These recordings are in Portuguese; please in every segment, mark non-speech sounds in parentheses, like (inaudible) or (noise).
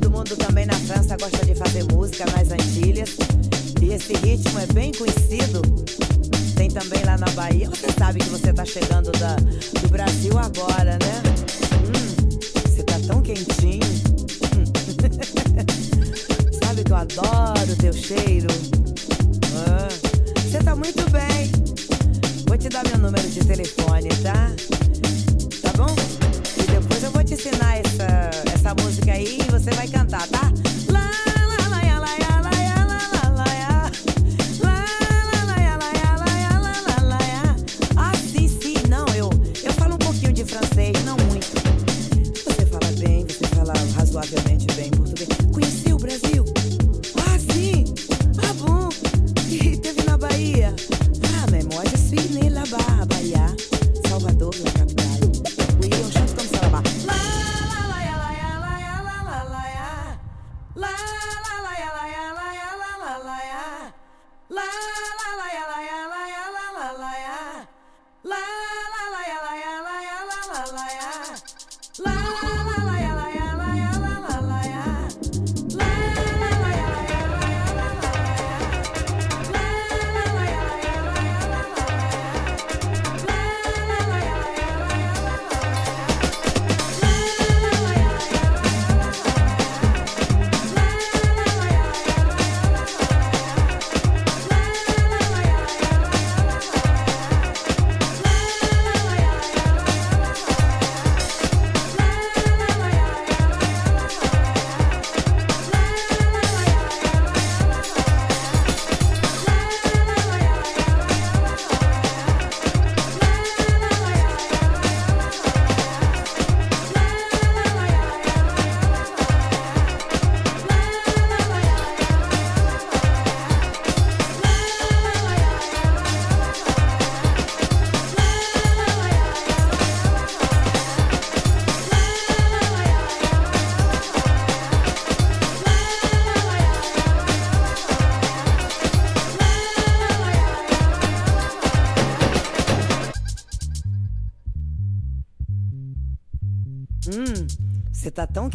Todo mundo também na França gosta de fazer música nas Antilhas. E esse ritmo é bem conhecido. Tem também lá na Bahia. Você sabe que você tá chegando da, do Brasil agora, né? Hum, você tá tão quentinho. Hum. (laughs) sabe que eu adoro o teu cheiro. Ah, você tá muito bem. Vou te dar meu número de telefone, tá? Tá bom? E depois eu vou te ensinar essa essa música aí e você vai cantar, tá?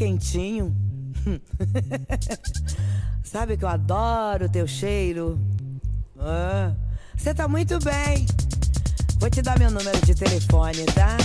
quentinho. (laughs) Sabe que eu adoro o teu cheiro. Você ah, tá muito bem. Vou te dar meu número de telefone, tá?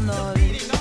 sonori